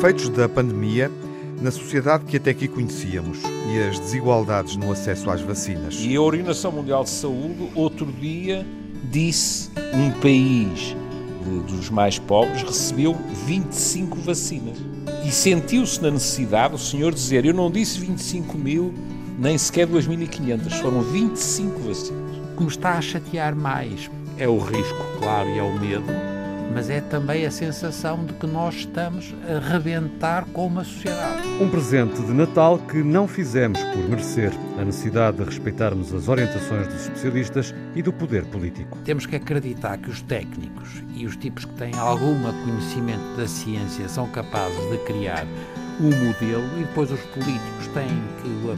efeitos da pandemia na sociedade que até aqui conhecíamos e as desigualdades no acesso às vacinas. E a Organização Mundial de Saúde, outro dia, disse um país de, dos mais pobres recebeu 25 vacinas. E sentiu-se na necessidade o senhor dizer: Eu não disse 25 mil, nem sequer 2.500, foram 25 vacinas. O que me está a chatear mais é o risco, claro, e é o medo mas é também a sensação de que nós estamos a rebentar com uma sociedade. Um presente de Natal que não fizemos por merecer a necessidade de respeitarmos as orientações dos especialistas e do poder político. Temos que acreditar que os técnicos e os tipos que têm algum conhecimento da ciência são capazes de criar um modelo e depois os políticos têm que o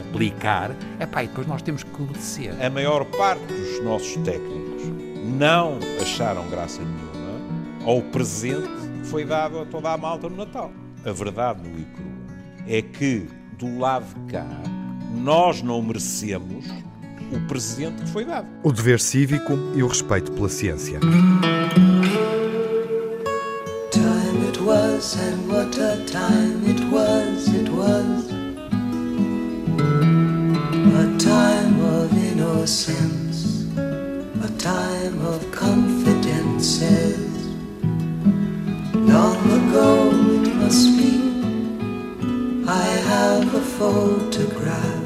aplicar, epá, e depois nós temos que obedecer. A maior parte dos nossos técnicos não acharam graça nenhuma ao presente que foi dado a toda a malta no Natal. A verdade, no e crua, é que do lado de cá nós não merecemos o presente que foi dado. O dever cívico e o respeito pela ciência. Time it was and what a time it was, it was A time of innocence, a time of I have a photograph.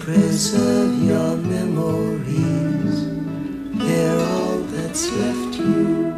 Preserve your memories. They're all that's left you.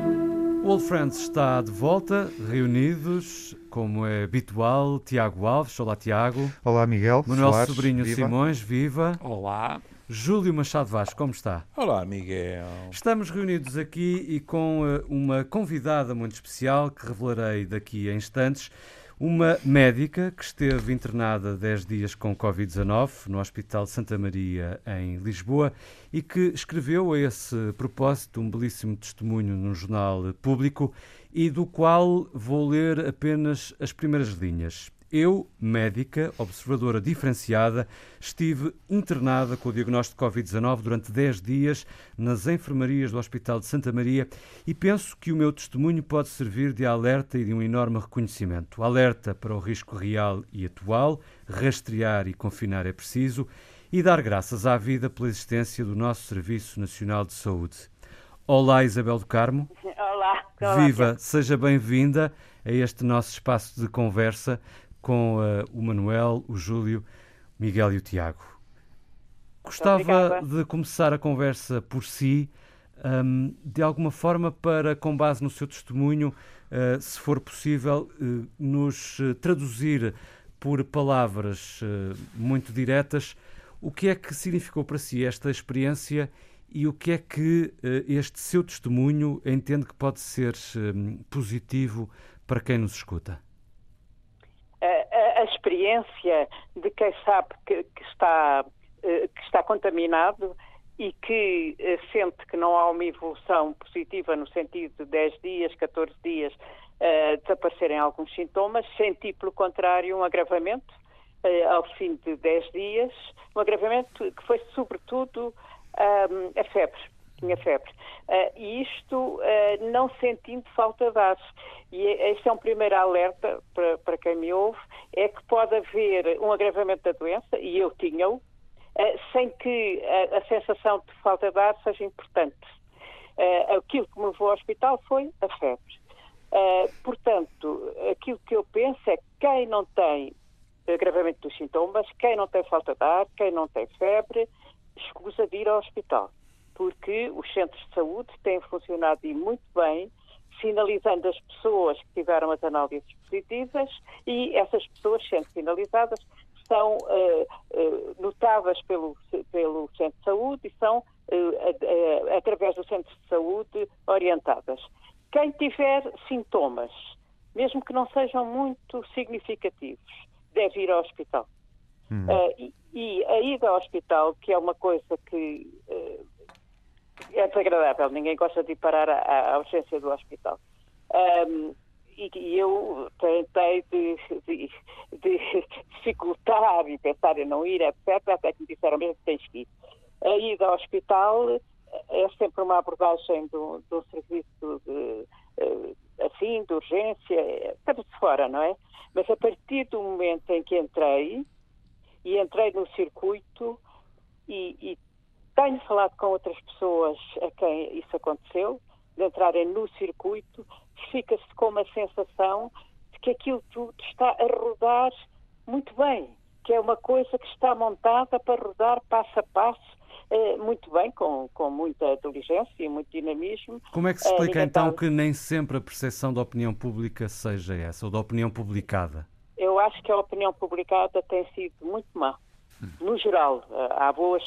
Old Friends está de volta, reunidos, como é habitual. Tiago Alves, olá Tiago. Olá Miguel. Manuel Soares, Sobrinho viva. Simões, viva. Olá. Júlio Machado Vaz, como está? Olá, Miguel. Estamos reunidos aqui e com uh, uma convidada muito especial que revelarei daqui a instantes. Uma médica que esteve internada 10 dias com Covid-19 no Hospital Santa Maria, em Lisboa, e que escreveu a esse propósito um belíssimo testemunho num jornal público e do qual vou ler apenas as primeiras linhas. Eu, médica, observadora diferenciada, estive internada com o diagnóstico de Covid-19 durante 10 dias nas enfermarias do Hospital de Santa Maria e penso que o meu testemunho pode servir de alerta e de um enorme reconhecimento. Alerta para o risco real e atual, rastrear e confinar é preciso e dar graças à vida pela existência do nosso Serviço Nacional de Saúde. Olá, Isabel do Carmo. Olá. Olá Viva, seja bem-vinda a este nosso espaço de conversa com uh, o Manuel, o Júlio, Miguel e o Tiago. Gostava de começar a conversa por si, um, de alguma forma, para, com base no seu testemunho, uh, se for possível, uh, nos traduzir por palavras muito diretas o que é que significou para si esta experiência e o que é que este seu testemunho entende que pode ser positivo para quem nos escuta experiência de quem sabe que, que, está, eh, que está contaminado e que eh, sente que não há uma evolução positiva no sentido de 10 dias, 14 dias, uh, desaparecerem alguns sintomas, senti, pelo contrário, um agravamento uh, ao fim de 10 dias, um agravamento que foi, sobretudo, um, a febre tinha febre. Uh, e isto uh, não sentindo falta de ar. E este é um primeiro alerta para, para quem me ouve, é que pode haver um agravamento da doença, e eu tinha-o, uh, sem que a, a, sensação de falta de ar seja importante. aquilo que me levou ao hospital foi a febre. portanto, aquilo que eu penso é que quem não tem agravamento dos sintomas, quem não tem falta de ar, quem não tem febre, escusa de ir ao hospital porque os centros de saúde têm funcionado e muito bem, sinalizando as pessoas que tiveram as análises positivas e essas pessoas, sendo sinalizadas, são uh, uh, notadas pelo, pelo centro de saúde e são, uh, através do centro de saúde, orientadas. Quem tiver sintomas, mesmo que não sejam muito significativos, deve ir ao hospital. Hum. E, e, a ida ao hospital, que é uma coisa que é desagradável, ninguém gosta de ir parar à, urgência do hospital. Um, e, e, eu tentei de, de, de, dificultar e pensar em não ir, etc., até que me disseram mesmo que tens que ir. A ida ao hospital é sempre uma abordagem do, do serviço de, uh, assim sim, de urgência, estamos de fora, não é? Mas a partir do momento em que entrei, e entrei no circuito, e, e tenho falado com outras pessoas a quem isso aconteceu, de entrarem no circuito, fica-se com uma sensação de que aquilo tudo está a rodar muito bem, que é uma coisa que está montada para rodar passo a passo, eh, muito bem, com, com muita diligência e muito dinamismo. Como é que se explica eh, então que nem sempre a percepção da opinião pública seja essa, ou da opinião publicada? Eu acho que a opinião publicada tem sido muito má. No geral, eh, há boas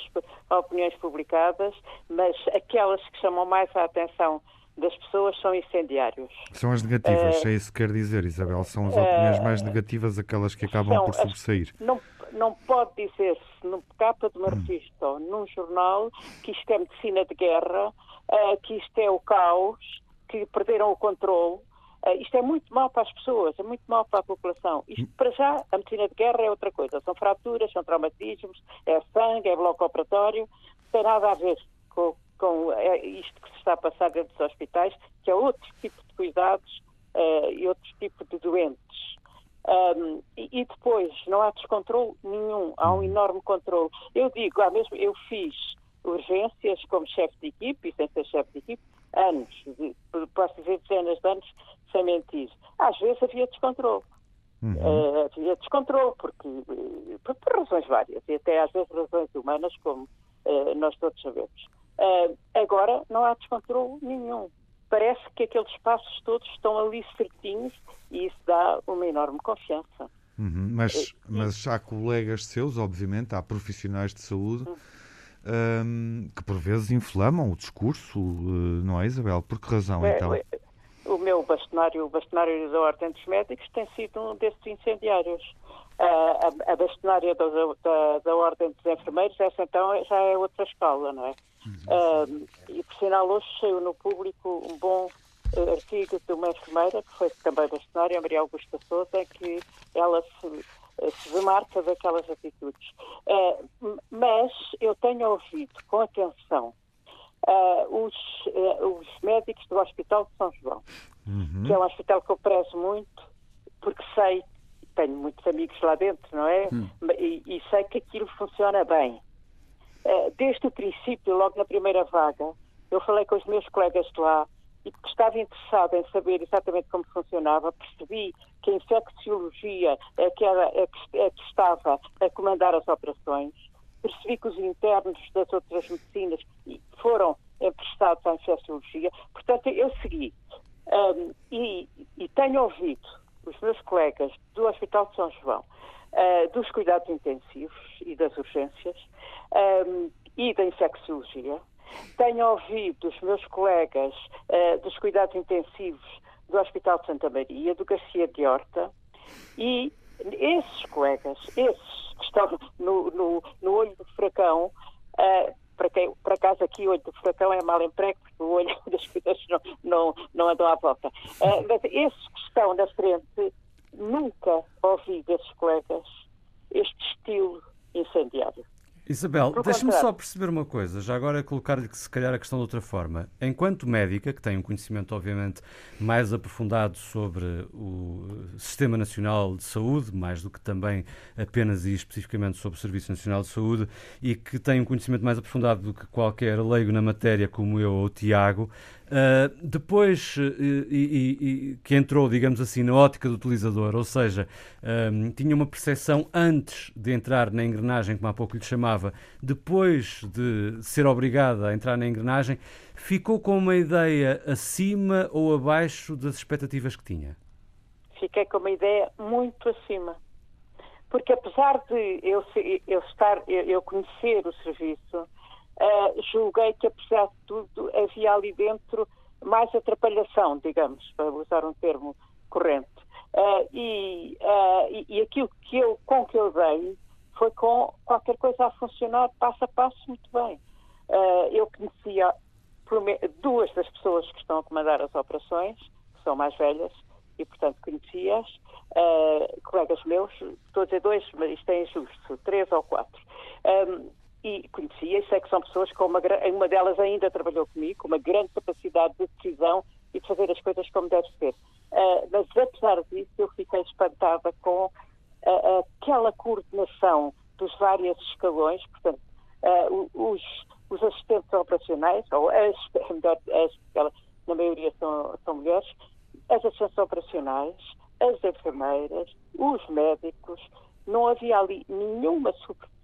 opiniões publicadas, mas aquelas que chamam mais a atenção das pessoas são incendiários. São as negativas, uh, é isso que quer dizer, Isabel. São as opiniões uh, mais negativas aquelas que acabam por sobressair. Não, não pode dizer-se no capa de uma revista ou num jornal que isto é medicina de guerra, uh, que isto é o caos, que perderam o controle. Uh, isto é muito mal para as pessoas, é muito mal para a população. Isto, hum. para já, a medicina de guerra é outra coisa. São fraturas, são traumatismos, é sangue, é bloco operatório. Não tem nada a ver com, com é isto que se está a passar dentro dos hospitais, que é outro tipo de cuidados uh, e outro tipo de doentes. Um, e, e, depois não há descontrole nenhum, há um enorme controle. Eu digo, há mesmo, eu fiz urgências como chefe de equipe e sem ser chefe de equipe, anos, de, posso dizer dezenas de anos, sem mentir. Às vezes havia descontrole. Uhum. Uh, havia descontrole, porque, por, por, razões várias, e até às vezes razões humanas, como uh, nós todos sabemos. Uh, agora não há descontrole nenhum. Parece que aqueles passos todos estão ali certinhos e isso dá uma enorme confiança. Uhum, mas, mas há colegas seus, obviamente, há profissionais de saúde uhum. Um, que por vezes inflamam o discurso, uh, não é, Isabel? Por que razão, é, então? É, o meu bastonário, o bastonário da Ordem dos Médicos, tem sido um desses incendiários. Uh, a, a bastonária da, da, da, Ordem dos Enfermeiros, essa então já é outra escala, não é? Uh, e por sinal, hoje saiu no público um bom uh, artigo de uma enfermeira, que foi também bastonária, a Maria Augusta Souza, em que ela se, se demarca daquelas atitudes. mas eu tenho ouvido com atenção uh, os, uh, os, médicos do Hospital de São João, uhum. que é um hospital que eu prezo muito, porque sei, tenho muitos amigos lá dentro, não é? Uhum. E, e, sei que aquilo funciona bem. Desde o princípio, logo na primeira vaga, eu falei com os meus colegas de lá e porque estava interessado em saber exatamente como funcionava, percebi que a infecciologia é que, era, é que, é que estava a comandar as operações percebi que os internos das outras medicinas foram emprestados à infecciologia. Portanto, eu segui. Um, e, e, tenho ouvido os meus colegas do Hospital de São João, uh, dos cuidados intensivos e das urgências um, e da infecciologia. Tenho ouvido os meus colegas uh, dos cuidados intensivos do Hospital de Santa Maria, do Garcia de Horta, e esses colegas, esses que estão no, no, no olho do furacão, uh, para, quem, para casa aqui o olho do furacão é mal emprego, porque o olho das coisas não, não, não andam à volta. Uh, mas esses que estão na frente, nunca ouvi desses colegas este estilo incendiário. Isabel, deixe-me só perceber uma coisa, já agora colocar-lhe se calhar a questão de outra forma. Enquanto médica, que tem um conhecimento obviamente mais aprofundado sobre o Sistema Nacional de Saúde, mais do que também apenas e especificamente sobre o Serviço Nacional de Saúde, e que tem um conhecimento mais aprofundado do que qualquer leigo na matéria como eu ou o Tiago, Uh, depois uh, e, e, que entrou, digamos assim, na ótica do utilizador, ou seja, um, tinha uma percepção antes de entrar na engrenagem, como há pouco lhe chamava, depois de ser obrigada a entrar na engrenagem, ficou com uma ideia acima ou abaixo das expectativas que tinha? Fiquei com uma ideia muito acima. Porque apesar de eu, eu estar, eu, eu conhecer o serviço, uh, julguei que, apesar de tudo, havia ali dentro mais atrapalhação, digamos, para usar um termo corrente. Uh, e, uh, e, aquilo que eu, com que eu dei foi com qualquer coisa a funcionar passo a passo muito bem. eu conhecia duas das pessoas que estão a comandar as operações, que são mais velhas, e portanto conhecia-as, colegas meus, estou a dizer dois, mas isto é injusto, três ou quatro. Um, e conhecia, e sei que são pessoas com uma, uma delas ainda trabalhou comigo, com uma grande capacidade de decisão e de fazer as coisas como deve ser. Uh, mas, apesar disso, eu fiquei espantada com uh, aquela coordenação dos vários escalões, portanto, uh, os, os, assistentes operacionais, ou as, melhor, as, na maioria são, são mulheres, as assistentes operacionais, as enfermeiras, os médicos, não havia ali nenhuma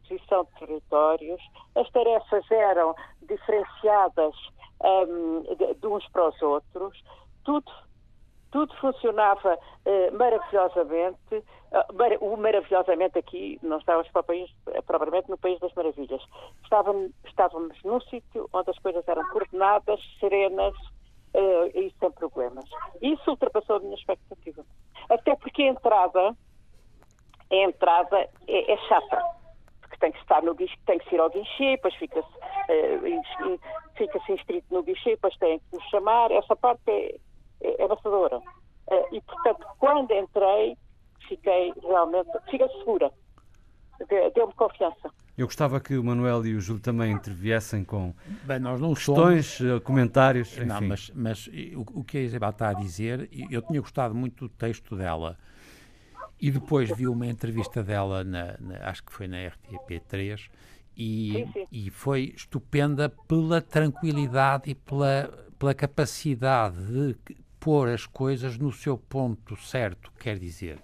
superposição de territórios, as tarefas eram diferenciadas um, de, de, uns para os outros, tudo, tudo funcionava uh, maravilhosamente. Uh, mar, o maravilhosamente aqui, não estávamos para país, propriamente no País das Maravilhas. Estávamos, estávamos num sítio onde as coisas eram coordenadas, serenas uh, e sem problemas. Isso ultrapassou a minha expectativa. Até porque a entrada, a entrada é, é chata porque tem que estar no guichê, tem que ir ao guichê, depois fica-se uh, fica inscrito no guichê, depois tem que nos chamar. Essa parte é, é, é amassadora. Uh, e, portanto, quando entrei, fiquei realmente, fiquei segura. Deu-me confiança. Eu gostava que o Manuel e o Júlio também interviessem com Bem, nós não questões, somos... Eh, comentários. Enfim. Não, mas, mas o, o que a Isabel está a dizer, eu tinha gostado muito do texto dela. E depois vi uma entrevista dela, na, na, acho que foi na RTP3, e, sim, sim. e foi estupenda pela tranquilidade e pela, pela capacidade de pôr as coisas no seu ponto certo, quer dizer.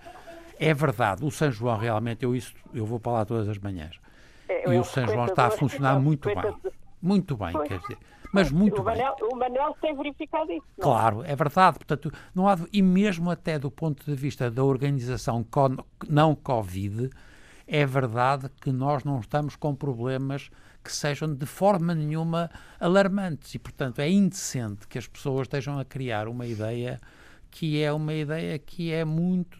É verdade, o São João realmente, eu, isso, eu vou para lá todas as manhãs. É, e o São João está a funcionar muito bem. Muito bem, quer dizer. Mas muito o Manel, bem. O Manel tem verificado isso. Não? É? Claro, é verdade. Portanto, não há, e mesmo até do ponto de vista da organização não Covid, é verdade que nós não estamos com problemas que sejam de forma nenhuma alarmantes e, portanto, é indecente que as pessoas estejam a criar uma ideia que é uma ideia que é muito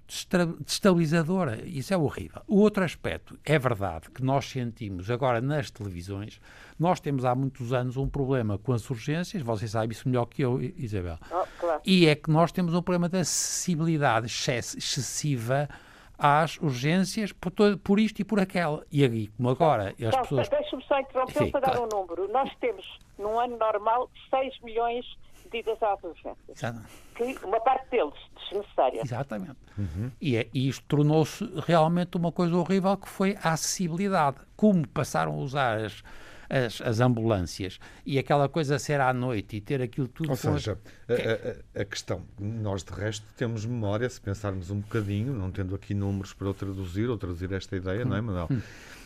destabilizadora. Isso é horrível. O outro aspecto, é verdade que nós sentimos agora nas televisões, nós temos há muitos anos um problema com as urgências, você sabe isso melhor que eu, Isabel. Oh, claro. E é que nós temos um problema de acessibilidade excessiva às urgências por, todo, por isto e por aquela. E aí, como agora, as então, pessoas... Deixa-me só interromper para dar um número. Nós temos, num ano normal, 6 milhões de idas às urgências. Que uma parte deles desnecessária. Exatamente. Uhum. E, é, e isto tornou-se realmente uma coisa horrível que foi a acessibilidade. Como passaram a usar as as, as ambulâncias e aquela coisa ser à noite e ter aquilo tudo. Ou seja, a, a, a, questão, nós de resto temos memória, se pensarmos um bocadinho, não tendo aqui números para o traduzir ou traduzir esta ideia, hum. não é, Manuel? Hum.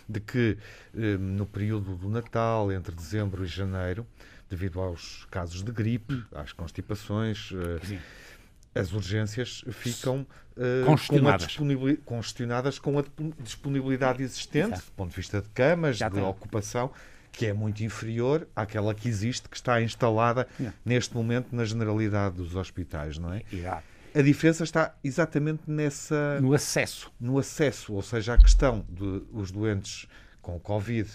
De que eh, no período do Natal, entre dezembro e janeiro, devido aos casos de gripe, às constipações. Eh, as urgências ficam uh, congestionadas. Com a congestionadas com a disponibilidade existente, Exato. do ponto de vista de camas, Já de tem. ocupação que é muito inferior àquela que existe, que está instalada neste momento na generalidade dos hospitais, não é? Exato. A diferença está exatamente nessa... No acesso. No acesso, ou seja, a questão dos doentes com Covid...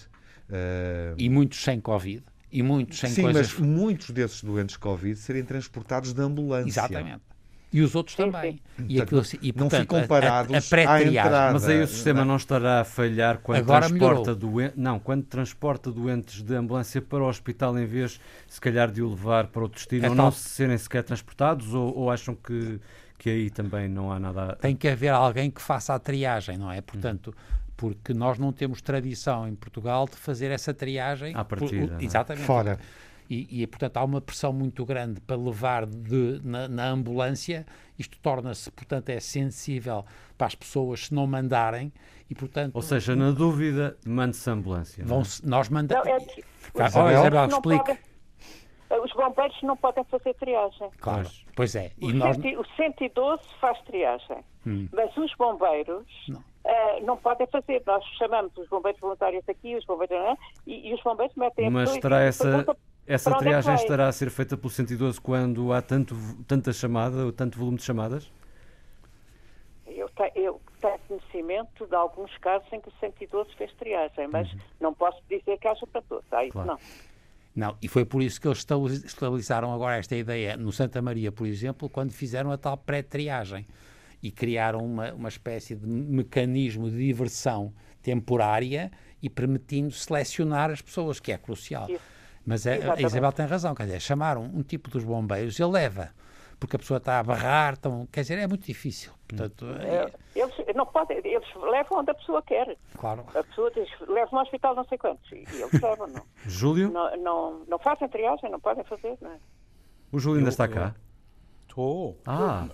Uh... E muitos sem Covid. E muitos sem Sim, coisas... mas muitos desses doentes Covid serem transportados de ambulância. Exatamente. E os outros também. E, aquilo, e, portanto, não ficam parados a, a, a entrada. Mas aí o sistema não estará a falhar quando Agora transporta doentes, não, quando transporta doentes de ambulância para o hospital em vez, se calhar, de o levar para outro destino, é ou não serem sequer transportados, ou, ou, acham que, que aí também não há nada... Tem que haver alguém que faça a triagem, não é? Portanto, porque nós não temos tradição em Portugal de fazer essa triagem. À partida. Por, é? exatamente. Fora e, e, portanto, há uma pressão muito grande para levar de, na, na ambulância. Isto torna-se, portanto, é sensível para as pessoas se não mandarem e, portanto... Ou seja, na dúvida, mande-se ambulância. Vão -se, Nós mandamos... É que... Isabel, explica. Os bombeiros não podem fazer triagem. Claro, pois é. E o, nós... o 112 faz triagem, hum. mas os bombeiros não. Uh, não podem fazer. Nós chamamos os bombeiros voluntários aqui, os bombeiros não, e, e os bombeiros metem mas a terá essa, essa triagem estará a ser feita pelo 112 quando há tanto, tanta chamada, ou tanto volume de chamadas? Eu, te, eu tenho conhecimento de alguns casos em que o 112 fez triagem, mas uhum. não posso dizer que haja para todos. Ah, claro. não. Não, e foi por isso que eles estabilizaram agora esta ideia no Santa Maria, por exemplo, quando fizeram a tal pré-triagem e criaram uma, uma espécie de mecanismo de diversão temporária e permitindo selecionar as pessoas, que é crucial. Isso. Mas é, a Isabel tem razão, quer dizer, chamaram um tipo dos bombeiros, ele leva porque a pessoa está a barrar, então, quer dizer, é muito difícil. Portanto, é, eles não podem, eles levam onde a pessoa quer. Claro. A pessoa diz, leva-me ao hospital não sei quantos. E eles levam, não. Júlio? Não, não, não fazem triagem, não podem fazer, não é? O Júlio ainda está cá? Estou. Ah,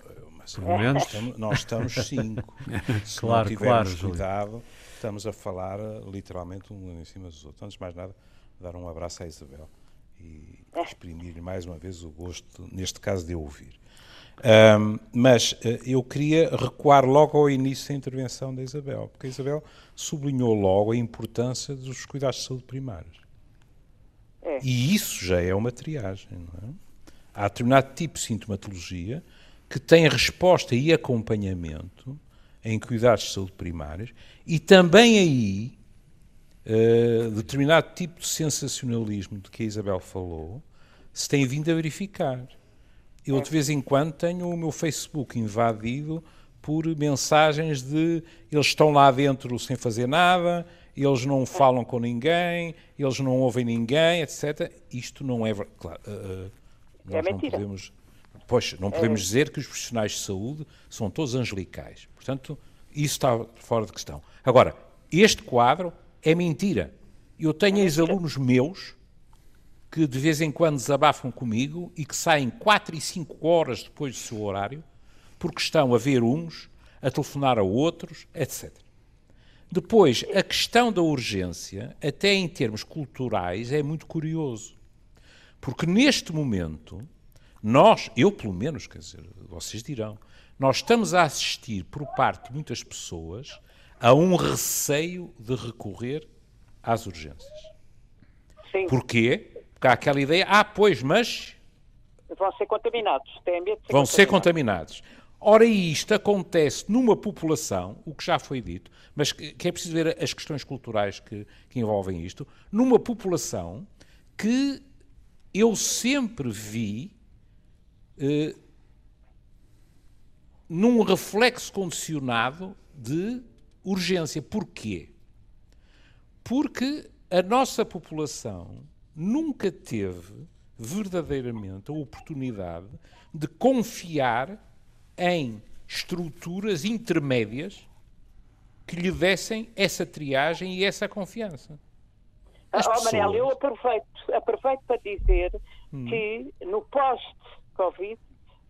pelo menos. estamos- nós estamos cinco. Se Claro, não tivermos claro, Júlio. cuidado, estamos a falar eh, literalmente um em cima dos outros. Antes de mais nada, dar um abraço à Isabel e exprimir-lhe mais uma vez o gosto, neste caso, de ouvir. Ahm, mas eh, eu queria recuar logo ao início da intervenção da Isabel, porque a Isabel sublinhou logo a importância dos cuidados de saúde primários. É. E isso já é uma triagem, não é? Há determinado tipo de sintomatologia que tem resposta e acompanhamento em cuidados de saúde primários e também aí eh, determinado tipo de sensacionalismo de que a Isabel falou se tem vindo a verificar. Eu de vez em quando tenho o meu Facebook invadido por mensagens de eles estão lá dentro sem fazer nada, eles não falam com ninguém, eles não ouvem ninguém, etc. Isto não é verdade. Claro, eh, eh, nós não mentira. podemos, pois, não podemos dizer que os profissionais de saúde são todos angelicais. Portanto, isso está fora de questão. Agora, este quadro é mentira. Eu tenho ex-alunos meus que de vez em quando desabafam comigo e que saem 4 e 5 horas depois do seu horário porque estão a ver uns, a telefonar a outros, etc. Depois, a questão da urgência, até em termos culturais, é muito curioso. Porque neste momento, nós, eu pelo menos, quer dizer, vocês dirão, nós estamos a assistir por parte de muitas pessoas a um receio de recorrer às urgências. Sim, Porquê? Porque há aquela ideia, ah, pois, mas vão ser contaminados. Têm medo de ser vão ser contaminados. contaminados. Ora, isto acontece numa população, o que já foi dito, mas que, que é preciso ver as questões culturais que, que envolvem isto, numa população que eu sempre vi eh, num reflexo condicionado de urgência. Porquê? Porque a nossa população nunca teve verdadeiramente a oportunidade de confiar em estruturas intermédias que lhe dessem essa triagem e essa confiança. As Oh, Manel, pessoas- eu aproveito, aproveito para dizer Hum. que no pós-Covid,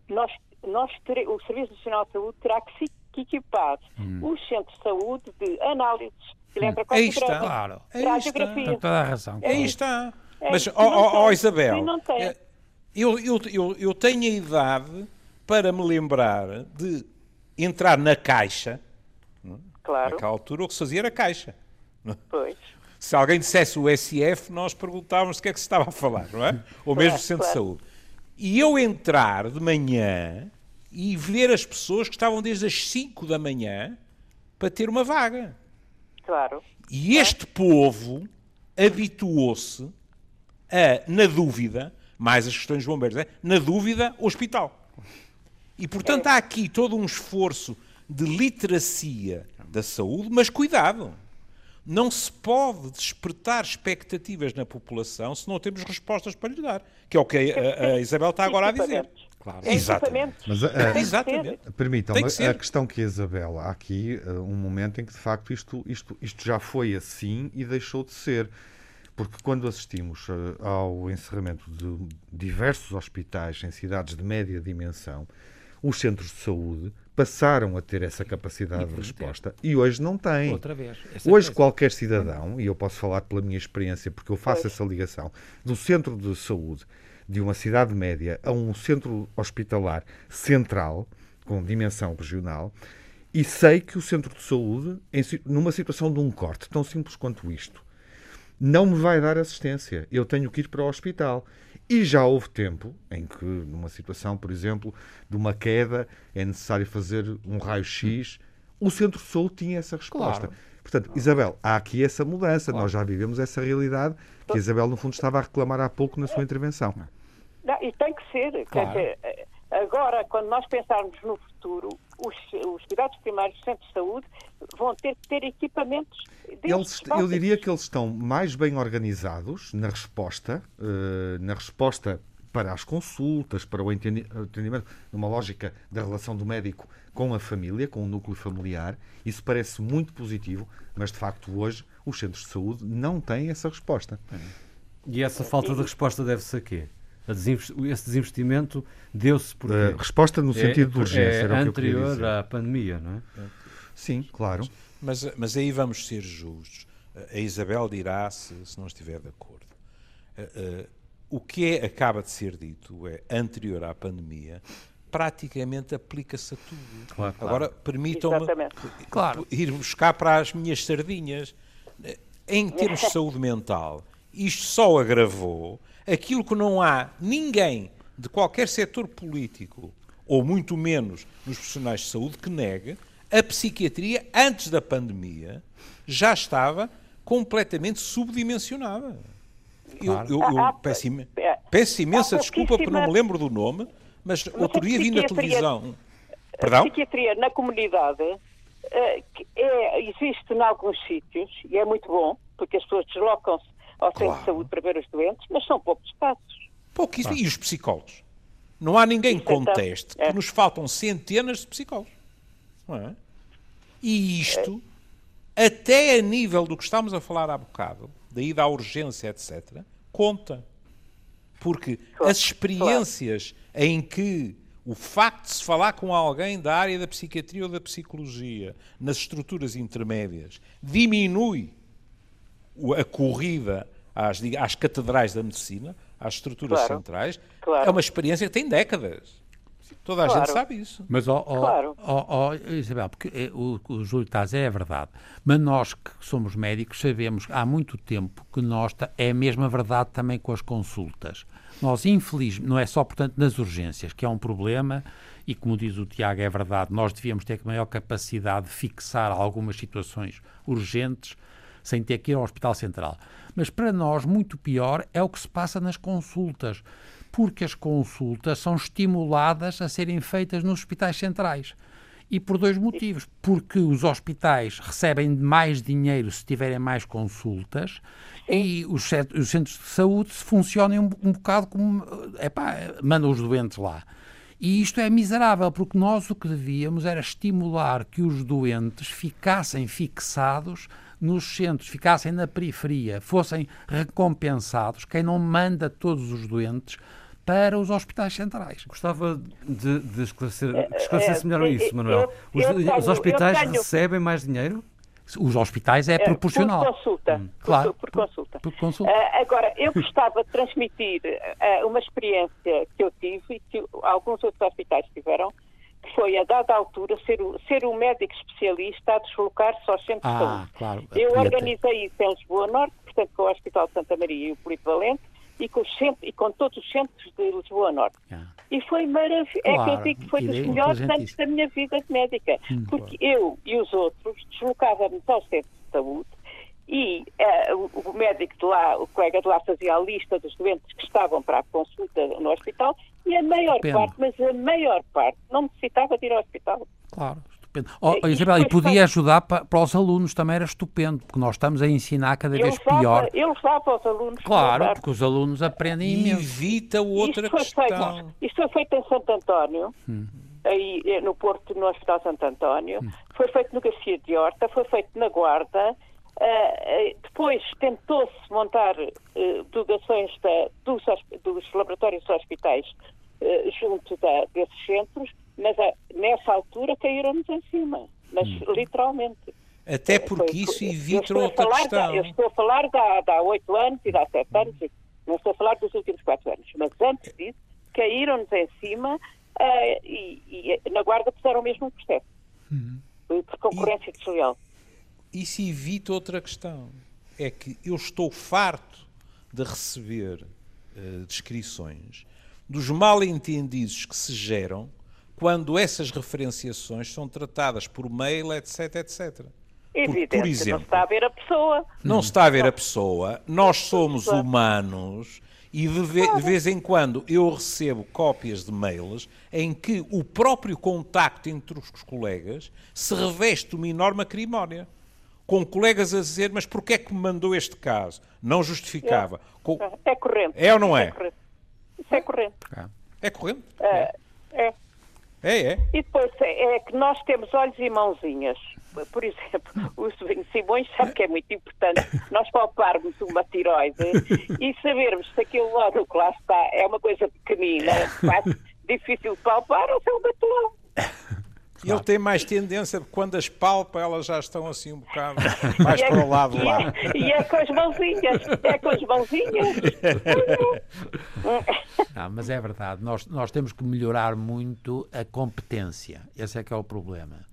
nós, nós o Serviço Nacional de Saúde terá que se equipar Hum. os centros de saúde de análises, Aí eletrocardiograma, está. Claro. Aí está. Tem toda a razão. Aí está. É, Mas, ó Isabel, eh, eu, eu, eu, eu tenho a idade para me lembrar de entrar na caixa, Claro, naquela altura o que se fazia era caixa. pois. Se alguém dissesse o SF, nós perguntávamos do que é que se estava a falar, não é? Ou mesmo o centro de claro. saúde. E eu entrar de manhã e ver as pessoas que estavam desde as 5 da manhã para ter uma vaga. Claro. E este povo habituou-se a, na dúvida, mais as questões dos bombeiros, é? na dúvida, hospital. E, portanto, há aqui todo um esforço de literacia da saúde, mas cuidado. Não se pode despertar expectativas na população se não temos respostas para lhe dar, que é o que a, a- Isabel está agora a dizer. Claro. É Exatamente. Mas ser. Exatamente. Permitam, a questão que a Isabel, há aqui uh, um momento em que de facto isto, isto, isto já foi assim e deixou de ser. Porque quando assistimos uh, ao encerramento de diversos hospitais em cidades de média dimensão, os centros de saúde passaram a ter essa capacidade de resposta e hoje não têm. Outra vez. Essa Hoje coisa. qualquer cidadão, e eu posso falar pela minha experiência, porque eu faço essa ligação, do centro de saúde de uma cidade média a um centro hospitalar central, com dimensão regional, e sei que o centro de saúde, em numa situação de um corte tão simples quanto isto, não me vai dar assistência. Eu tenho que ir para o hospital. E já houve tempo em que, numa situação, por exemplo, de uma queda, é necessário fazer um raio-x. O centro de saúde tinha essa resposta. Claro. Portanto, Isabel, há aqui essa mudança. Nós já vivemos essa realidade que a Isabel, no fundo, estava a reclamar há pouco na sua intervenção. Não, e tem que ser. Claro. Quer dizer, eh, agora, quando nós pensarmos no futuro, os, os cuidados primários dos centros de saúde vão ter que ter equipamentos. Eles, eu diria que eles estão mais bem organizados na resposta, eh, na resposta para as consultas, para o entendimento, numa lógica da relação do médico com a família, com o núcleo familiar. Isso parece muito positivo, mas de facto hoje os centros de saúde não têm essa resposta. E essa falta de resposta deve-se a quê? Esse desinvestimento deu-se por. Uh, resposta no sentido é, de urgência. É anterior à pandemia, não é? Sim, claro. Mas, mas aí vamos ser justos. A Isabel dirá se, se não estiver de acordo. Uh, uh, o que é, acaba de ser dito é anterior à pandemia, praticamente aplica-se a tudo. Claro, Agora, claro. permitam-me claro. ir buscar para as minhas sardinhas. Em termos de saúde mental, isto só agravou aquilo que não há ninguém de qualquer setor político, ou muito menos nos profissionais de saúde, que negue a psiquiatria, antes da pandemia, já estava completamente subdimensionada. Claro. Eu, eu, eu peço, im peço, imensa desculpa porque não me lembro do nome, mas, mas outro dia vi na televisão. Perdão? A psiquiatria na comunidade é, existe em alguns sítios e é muito bom, porque as pessoas deslocam-se ao centro claro. de saúde para ver os doentes, mas são poucos casos. Pouquíssimo. Ah. E os psicólogos? Não há ninguém que então, conteste é. que nos faltam centenas de psicólogos. Não é? E isto, é. até a nível do que estamos a falar há bocado, daí da urgência, etc., conta. Porque claro. as experiências claro. em que o facto de se falar com alguém da área da psiquiatria ou da psicologia nas estruturas intermédias diminui a corrida às, às catedrais da medicina, às estruturas claro. centrais, claro. é uma experiência que tem décadas. Toda a claro. gente sabe isso. Mas, ó, oh, claro. oh, Isabel, porque é, o, o Júlio Taz é verdade, mas nós que somos médicos sabemos há muito tempo que nós é a mesma verdade também com as consultas. Nós, infelizmente, não é só, portanto, nas urgências, que é um problema, e como diz o Tiago, é verdade, nós devíamos ter maior capacidade de fixar algumas situações urgentes sem ter que ir ao Hospital Central. Mas para nós, muito pior é o que se passa nas consultas, porque as consultas são estimuladas a serem feitas nos hospitais centrais. E por dois motivos. Porque os hospitais recebem mais dinheiro se tiverem mais consultas e os, os centros de saúde funcionam um, um bocado como. Epá, mandam os doentes lá. E isto é miserável, porque nós o que devíamos era estimular que os doentes ficassem fixados nos centros, ficassem na periferia, fossem recompensados, quem não manda todos os doentes para os hospitais centrais. Gostava de, de esclarecer, de esclarecer melhor isso, Manuel. Os, tenho, os hospitais tenho... recebem mais dinheiro? Os hospitais é, é proporcional. Por consulta. Hum, claro. Por, por consulta. Por, por consulta. Uh, agora, eu gostava de transmitir uh, uma experiência que eu tive e que alguns outros hospitais tiveram, foi, a dada altura, ser o, ser o médico especialista a deslocar-se aos centros ah, de saúde. Claro, eu organizei isso em Lisboa Norte, portanto, com o Hospital de Santa Maria e o Polivalente, e com, centros, e com todos os centros de Lisboa Norte. Ah. E foi maravilhoso. Claro. É que eu digo que foi dos melhores anos da minha vida de médica. Hum, porque claro. eu e os outros deslocávamos ao centro de saúde e uh, o, o, médico de lá, o colega de lá fazia a lista dos doentes que estavam para a consulta no hospital e a maior Depende. parte, mas a maior parte, não necessitava de ir ao hospital. Claro. Estupendo. Oh, Isabel, e podia ajudar para, para, os alunos também era estupendo, porque nós estamos a ensinar cada vez levava, pior. Eu levava os alunos. Claro, porque os alunos aprendem imenso. Evita outra isto questão. Feito, isto foi feito em Santo António. Hum aí eh, no Porto, no Hospital Santo António, hum. foi feito no Garcia de Horta, foi feito na Guarda, depois tentou-se montar uh, delegações da, dos, dos, laboratórios dos hospitais uh, junto da, desses centros, mas nessa altura caíram-nos em cima, mas hum. literalmente. Até porque foi, isso evita outra questão. eu estou a falar de há oito anos e de há sete anos, não estou a falar dos últimos quatro anos, mas antes disso caíram-nos em cima e, e, na Guarda puseram mesmo um processo hum. por concorrência e... desleal isso evita outra questão. É que eu estou farto de receber uh, descrições dos mal-entendidos que se geram quando essas referenciações são tratadas por mail, etc, etc. Evidente, por, por exemplo, não se está a ver a pessoa. Não se está a ver a pessoa. Nós somos humanos e de, ve de, vez em quando eu recebo cópias de mails em que o próprio contacto entre os colegas se reveste uma enorme acrimónia com colegas a dizer, mas porquê é que me mandou este caso? Não justificava. É, é corrente. É ou não é? É, Isso é corrente. É corrente? É. é. É, é. E depois é, é que nós temos olhos e mãozinhas. Por exemplo, o Sobrinho Simões sabe que é muito importante nós palparmos uma tiroide e sabermos se aquele nódulo que lá está é uma coisa pequenina, fácil, difícil de palpar ou se é um batulão. Ele tem mais tendência, quando as palpa, elas já estão assim um bocado mais para o lado e lá. É, e é com as mãozinhas, é com as mãozinhas. Não, mas é verdade, nós, nós temos que melhorar muito a competência. Esse é que é o problema.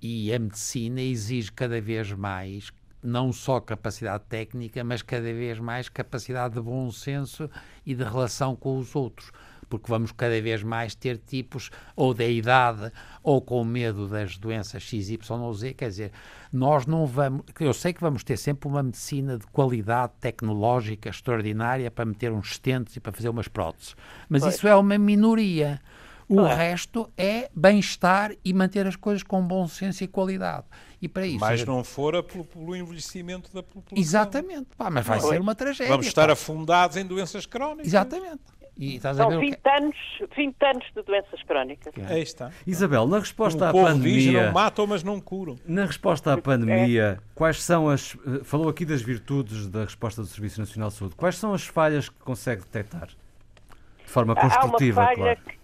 E a medicina exige cada vez mais não só capacidade técnica, mas cada vez mais capacidade de bom senso e de relação com os outros porque vamos cada vez mais ter tipos ou da idade ou com medo das doenças XY ou Z, quer dizer, nós não vamos, eu sei que vamos ter sempre uma medicina de qualidade tecnológica extraordinária para meter uns estentes e para fazer umas próteses, mas pois. isso é uma minoria. O resto é bem-estar e manter as coisas com bom senso e qualidade. E para isso. Mas não fora pelo, pelo envelhecimento da população. Exatamente. Pá, mas vai ser uma tragédia. Vamos estar pá. afundados em doenças crónicas. Exatamente. E estás a ver 20, que... anos, 20 anos de doenças crónicas. É. Aí está. Isabel, na resposta o à povo pandemia. Diz, não matam, mas não curam. Na resposta à pandemia, é. quais são as. Falou aqui das virtudes da resposta do Serviço Nacional de Saúde. Quais são as falhas que consegue detectar? De forma construtiva, há uma falha claro. Que,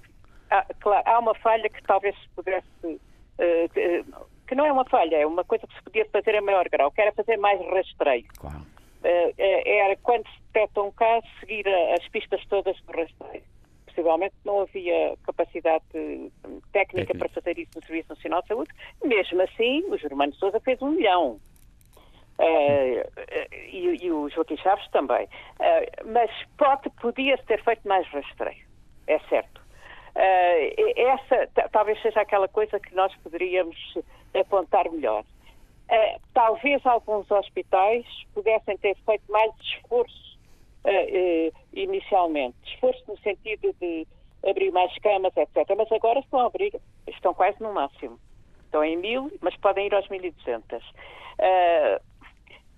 há, claro. Há uma falha que talvez se pudesse. Uh, que, que não é uma falha, é uma coisa que se podia fazer a maior grau, que era fazer mais rastreio. Claro. Uh, era quando se detecta um caso, seguir as pistas todas do rastreio possivelmente não havia capacidade técnica para fazer isso no Serviço Nacional de Saúde. Mesmo assim, o Germano Souza fez um milhão. Uh, e, e, o Joaquim Chaves também. Uh, mas pode, podia ter feito mais rastreio, é certo. Uh, essa talvez seja aquela coisa que nós poderíamos apontar melhor. talvez alguns hospitais pudessem ter feito mais esforço uh, inicialmente. Esforço no sentido de abrir mais camas, etc. Mas agora estão a abrir, estão quase no máximo. Estão em mil, mas podem ir aos 1.200. Uh,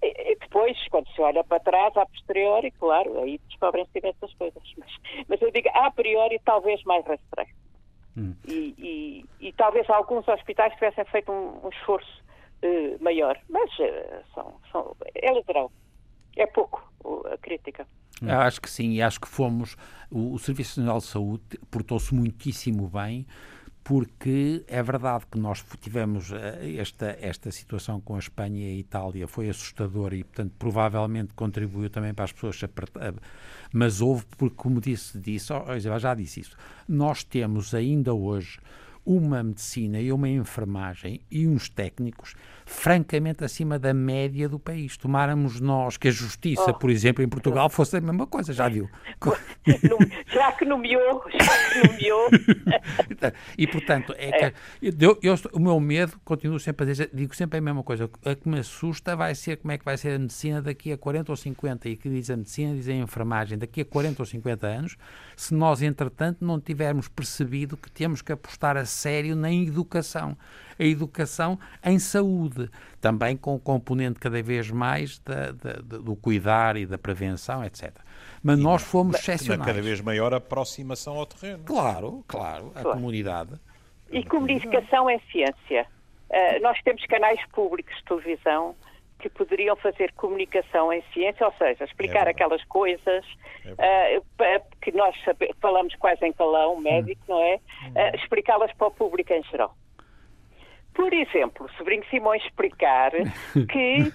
e, e depois, quando se olha para trás, a posteriori, claro, aí descobrem-se essas coisas. Mas, mas, eu digo, a priori, talvez mais rastreio. Hum. E, e, e, talvez alguns hospitais tivessem feito um, um esforço uh, maior. Mas uh, são, são, é lateral. É pouco a crítica. Hum. Acho que sim, e acho que fomos. O, o Serviço Nacional de Saúde portou-se muitíssimo bem, porque é verdade que nós tivemos eh, esta, esta situação com a Espanha e a Itália, foi assustadora e, portanto, provavelmente contribuiu também para as pessoas se apertar. Mas houve, porque, como disse, disse oh, já disse isso, nós temos ainda hoje uma medicina e uma enfermagem e uns técnicos francamente acima da média do país. Tomáramos nós que a justiça, oh. por exemplo, em Portugal fosse a mesma coisa, já viu? já que nomeou, já que nomeou. e portanto, é, é. Eu, eu, o meu medo, continuo sempre a dizer, digo sempre a mesma coisa, a que me assusta vai ser como é que vai ser a medicina daqui a 40 ou 50, e que diz a medicina, diz a enfermagem, daqui a 40 ou 50 anos, se nós, entretanto, não tivermos percebido que temos que apostar a sério na educação a educação em saúde, também com o componente cada vez mais da, da, do cuidar e da prevenção, etc. Mas e nós fomos na, excepcionais. cada vez maior aproximação ao terreno. Claro, claro, a claro. comunidade. E comunicação é ciência. Uh, nós temos canais públicos de televisão que poderiam fazer comunicação em ciência, ou seja, explicar é aquelas coisas é uh, que nós falamos quase em calão médico, hum. não é? Uh, explicá-las para o público em geral. Por exemplo, Sobrinho Simões explicar que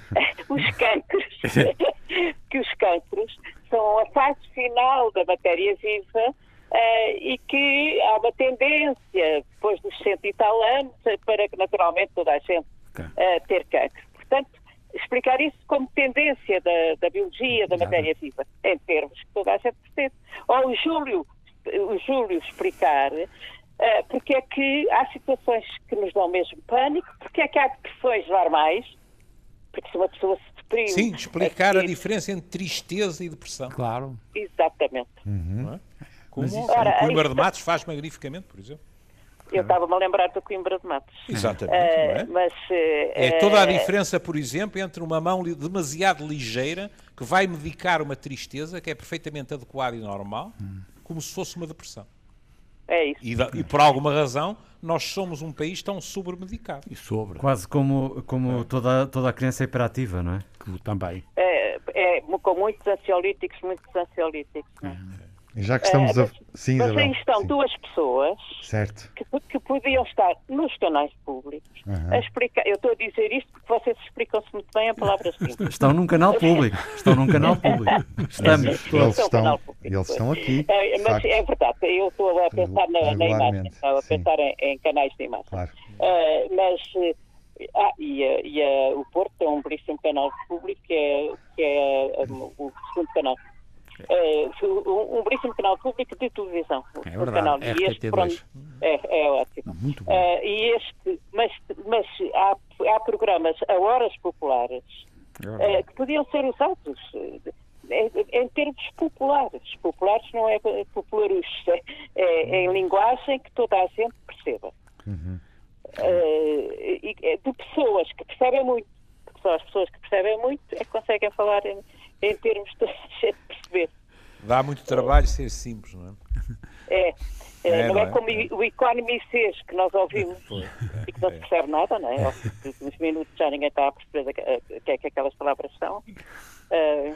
os cancros, que os cancros são a fase final da matéria viva Uh, e que há uma tendência, depois dos cento e tal anos, para que naturalmente toda a gente uh, ter cancro. Portanto, explicar isso como tendência da, da biologia, da matéria viva, em termos que toda a gente percebe. Ou o Júlio, o Júlio explicar uh, porque é que há situações que nos dão mesmo pânico, porque é que há depressões normais, porque se uma pessoa se deprime... Sim, explicar a diferença entre tristeza e depressão. Claro. Exatamente. Uhum. É? Como isso, Ora, o Coimbra de Matos faz magnificamente, por exemplo. Eu estava-me a lembrar do Coimbra de Matos. Exatamente. Uh, é? Mas, uh, é toda a diferença, por exemplo, entre uma mão demasiado ligeira que vai medicar uma tristeza que é perfeitamente adequada e normal. Hum como se fosse uma depressão. É isso. E, da- e por alguma razão, nós somos um país tão sobremedicado. E sobre, Quase como, como toda, toda a criança hiperativa, não é? que também. É, é, com muitos ansiolíticos, muitos ansiolíticos. não é? Já que estamos É, a. mas- Sim, Mas Isabel. aí estão sim. duas pessoas Certo. que, que podiam estar nos canais públicos Aham. a explicar. Eu estou a dizer isto porque vocês explicam-se muito bem a palavra simples. Estão num canal público. Estão num canal público. Estamos. Eles São estão, canal público, eles estão aqui. É, mas facto. é verdade, eu estou a pensar na, na imagem, estou a pensar em, em canais de imagem. Claro. Ah, mas eh, ah, e, a- e a- o Porto é um belíssimo canal público que é, que é um, o segundo canal. Eh, um, belíssimo canal público de televisão. É verdade, canal. E este, RTP2. pronto, é, é ótimo. Muito bom. Ah, e este, mas, mas há, há programas a horas populares eh, que podiam ser usados em, termos populares. Populares não é populares, é, é em linguagem que toda a gente perceba. E- e de pessoas que percebem muito. Só as pessoas que percebem muito é que conseguem falar em, em termos de toda a gente perceber. Dá muito trabalho ser simples, não é? É, é, É, não não é, é? como É. o Economy Says que nós ouvimos e que não se percebe nada, não é? Ao fim de uns minutos já ninguém está a perceber o que é que aquelas palavras são. Eh,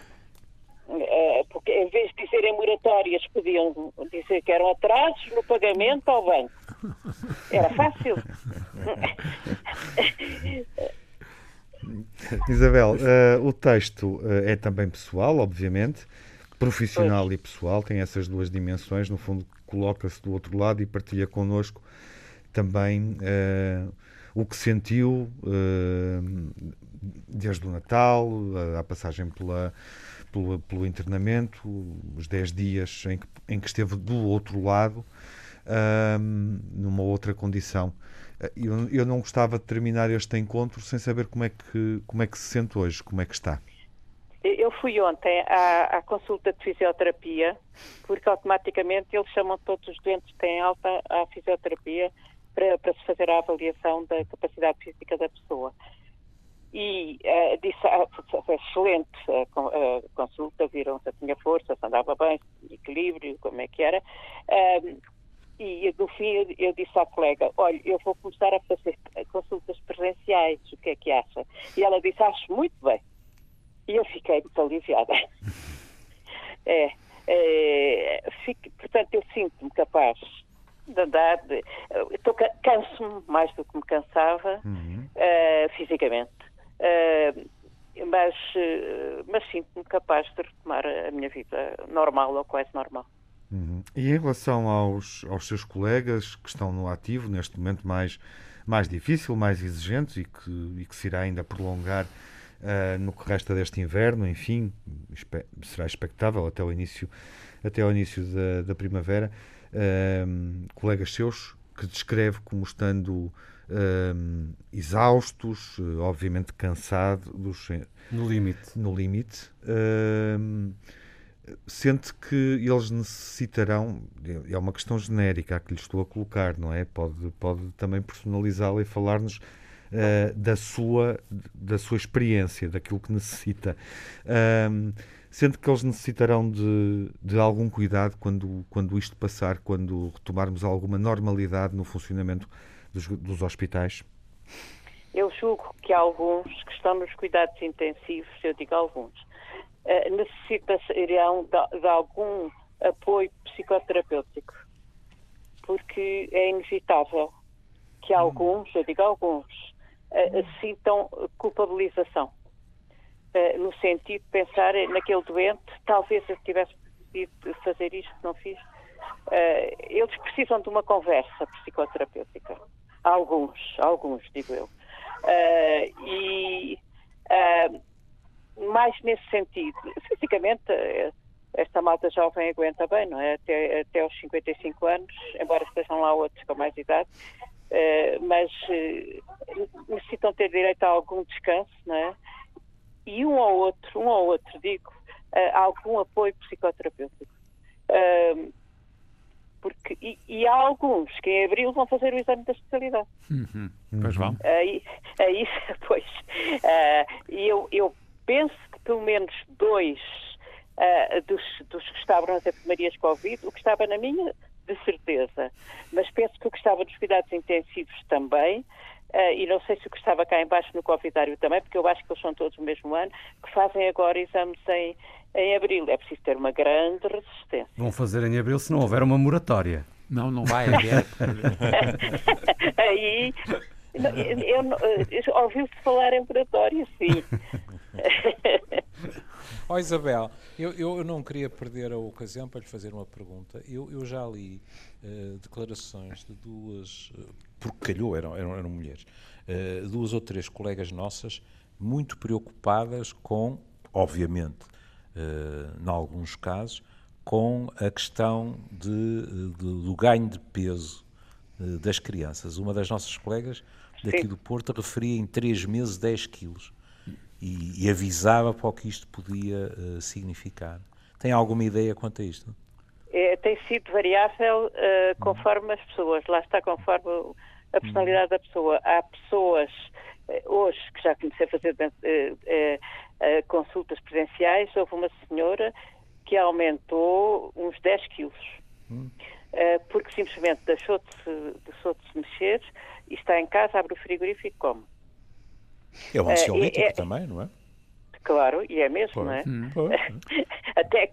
eh, porque em vez de dizerem moratórias, podiam dizer que eram atrasos no pagamento ao banco. Era fácil. Isabel, eh, o texto eh, é também pessoal, obviamente, profissional e pessoal, tem essas duas dimensões. No fundo, coloca-se do outro lado e partilha connosco também eh, o que sentiu eh, desde o Natal, a, passagem pela, pelo, internamento, os 10 dias em que, em que esteve do outro lado, ahm, numa outra condição. Eh, Eu, eu não gostava de terminar este encontro sem saber como é, que, como é que se sente hoje, como é que está. Eu fui ontem à, à consulta de fisioterapia, porque automaticamente eles chamam todos os doentes que têm alta à fisioterapia para, para se fazer a avaliação da capacidade física da pessoa. E eh, disse, ah, foi excelente a, a consulta, viram se tinha força, se andava bem, equilíbrio, como é que era. E no fim eu, eu disse à colega, olha, eu vou começar a fazer consultas presenciais, o que é que acha? E ela disse, acho muito bem. E eu fiquei muito aliviada. É, é, fico- portanto, eu sinto-me capaz de andar, de, canso-me mais do que me cansava eh, fisicamente, Eh, mas, eh, mas sinto-me capaz de retomar a minha vida normal ou quase normal. Uhum. E em relação aos, aos seus colegas que estão no ativo, neste momento mais, mais difícil, mais exigente e que, e que se irá ainda prolongar ah, no que resta deste inverno, enfim, espe- será expectável até o início, até o início da, da primavera, ahm, colegas seus que descreve como estando ahm, exaustos, obviamente cansados, No limite. no limite. Sente que eles necessitarão, é uma questão genérica a que lhe estou a colocar, não é? Pode, pode também personalizá-la e falar-nos ah, da, sua, da sua experiência, daquilo que necessita. Ahm, sente que eles necessitarão de, de algum cuidado quando, quando isto passar, quando retomarmos alguma normalidade no funcionamento dos, dos hospitais? Eu julgo que alguns que estão nos cuidados intensivos, eu digo alguns, eh, necessitarão de, de algum apoio psicoterapêutico, porque é inevitável que alguns, eu digo alguns, eh, sintam culpabilização. Eh, no sentido de pensar naquele doente, talvez eu tivesse podido fazer isto, não fiz. Eh, eles precisam de uma conversa psicoterapêutica. Alguns, alguns, digo eu. E mais nesse sentido, fisicamente, eh, esta malta jovem aguenta bem, não é? Até, até aos 55 anos, embora estejam lá outros com mais idade, eh, mas eh, necessitam ter direito a algum descanso, não é? E um ou outro, um ou outro, digo, algum apoio psicoterapêutico. Eh, porque, e, e há alguns que em abril vão fazer o exame da especialidade. Pois vão. Aí, aí pois. E eu, eu penso que pelo menos dois uh, dos, dos que estavam nas enfermarias Covid, o que estava na minha, de certeza. Mas penso que o que estava nos cuidados intensivos também, uh, e não sei se o que estava cá embaixo no Covidário também, porque eu acho que eles são todos o mesmo ano, que fazem agora exames em, em abril. É preciso ter uma grande resistência. Vão fazer em abril se não houver uma moratória. Não, não vai haver. Aí, eu, eu, ouviu-se falar em moratória, sim. Ó oh, Isabel, eu, eu, não queria perder a ocasião para lhe fazer uma pergunta. Eu, eu já li uh, declarações de duas, uh, porque calhou, eram, eram, eram mulheres, uh, duas ou três colegas nossas muito preocupadas com, obviamente, em alguns casos, com a questão de, de, do ganho de peso das crianças. Uma das nossas colegas daqui Sim. do Porto referia em três meses 10 quilos e, e avisava para o que isto podia uh, significar. Tem alguma ideia quanto a isto? É, tem sido variável uh, conforme as pessoas, lá está, conforme a personalidade da pessoa. Há pessoas uh, hoje que já comecei a fazer consultas presenciais, houve uma senhora que aumentou uns 10 quilos. Hum. porque simplesmente deixou de, se, deixou de se mexer e está em casa, abre o frigorífico e come. É um ansiolítico é, é, também, não é? Claro, e é mesmo, não é? Hum. Até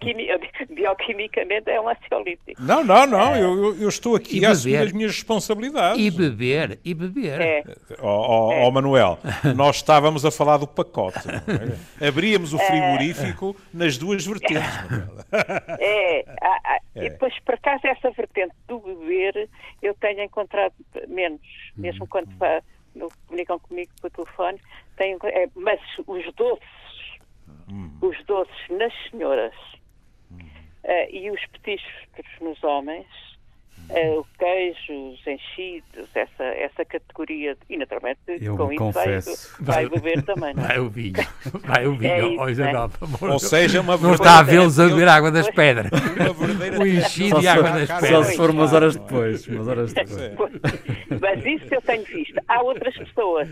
bioquimicamente é um ansiolítico. Não, não, não, eu, eu estou aqui a assumir as minhas responsabilidades. E beber, e beber. É. Ó oh, oh, oh, Manuel, nós estávamos a falar do pacote. É? Abríamos o é. frigorífico é. nas duas vertentes. É, há, é, e depois, por acaso, essa vertente do beber eu tenho encontrado menos, mesmo hum. quando no, comunicam comigo por telefone, tenho, é, mas os doces, hum. os doces nas senhoras hum. uh, e os petiscos nos homens, uh, o queijo, os enchidos, essa, essa categoria, e naturalmente Eu com isso vai, vai, beber também. Não é? Vai o vinho, vai o vinho, é isso, oh, Isabel, Ou seja, uma Não está a vê-los a beber água das pedras. o enchido de água das pedras. Só se for umas horas depois. Umas horas depois. Mas isso eu tenho visto. Há outras pessoas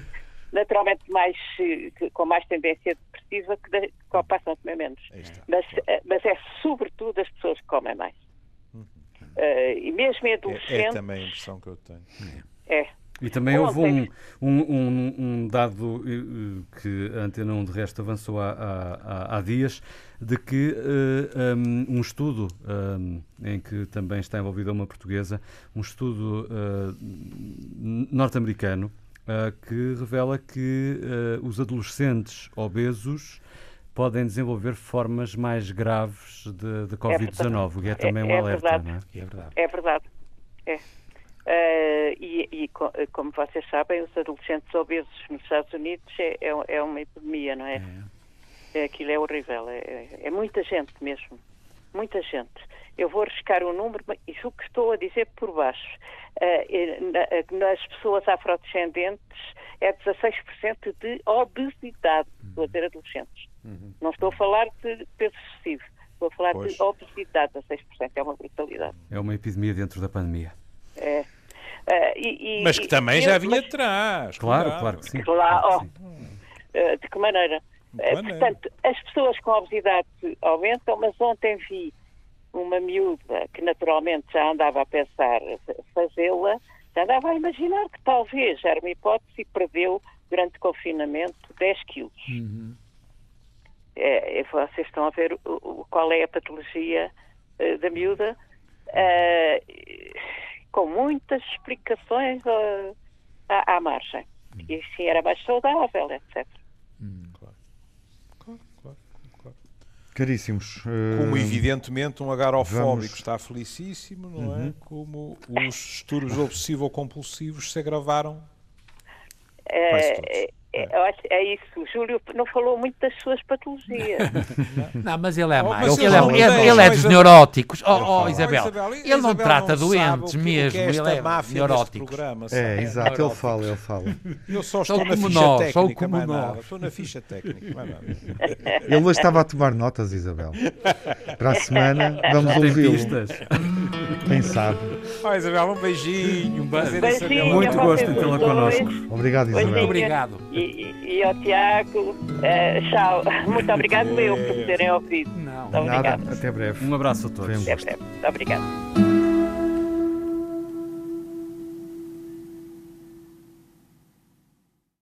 naturalmente mais, com mais tendência depressiva que, de, que passam a comer menos. Mas, eh, mas é sobretudo as pessoas que comem mais. Uh, e mesmo em adolescentes. É, é, também a impressão que eu tenho. É. E também houve um, um, um, um, dado uh, que a Antena 1 de resto avançou há, há, há dias, de que uh, um, estudo um, em que também está envolvida uma portuguesa, um estudo uh, norte-americano, que revela que os adolescentes obesos podem desenvolver formas mais graves de, de Covid-19, o que é também um é, é alerta, verdade. não é? É verdade. É verdade. É. Uh, e, e, como vocês sabem, os adolescentes obesos nos Estados Unidos é, é, é uma epidemia, não é? é. é aquilo é horrível. É, é, é, muita gente mesmo. Muita gente. Eu vou arriscar o um número, e o que estou a dizer por baixo. Uh, nas pessoas afrodescendentes é 16% de obesidade, estou a dizer adolescentes. Uhum. Não estou a falar de peso excessivo, estou a falar pois. de obesidade a 6%, é uma brutalidade. É uma epidemia dentro da pandemia. É. Uh, e, e, mas que também já vinha mas... atrás. Claro, claro que sim. Claro, oh, uh, de que maneira? Uh, portanto, as pessoas com obesidade aumentam, mas ontem vi uma miúda que naturalmente já andava a pensar fazê-la, já andava a imaginar que talvez era uma hipótese e perdeu durante o confinamento 10 quilos. Uhum é, é, vocês estão a ver o, o, qual é a patologia uh, da miúda, uh, com muitas explicações uh, à, à, margem. Hum. E assim era mais saudável, etc. Hum, claro. Claro, claro, claro. Caríssimos. Como, evidentemente, um agarofóbico vamos... está felicíssimo, não é? uhum. é? Como os distúrbios obsessivo-compulsivos se agravaram. É, é, é, isso, o Júlio não falou muito das suas patologias. não, mas ele é oh, mais. ele, é, ele, ele, é dos neuróticos. Oh, oh Isabel, Isabel, ele não trata não doentes mesmo, é ele é neurótico. É, exato, ele fala, ele fala. Eu só estou na ficha nós, técnica, mais nada. Estou na ficha técnica, mais nada. Ele hoje estava a tomar notas, Isabel. Para a semana, vamos ouvi-lo. Quem sabe. Oh, Isabel, um beijinho. Um prazer Beijinho. Muito gosto vocês tê-la connosco. Obrigado, Isabel. Beijinho. Obrigado. E, e, ao Tiago, eh, tchau. Muito obrigado eu por me terem ouvido. Não. Muito Nada, obrigada. até breve. Um abraço a todos. Até breve. Muito obrigada.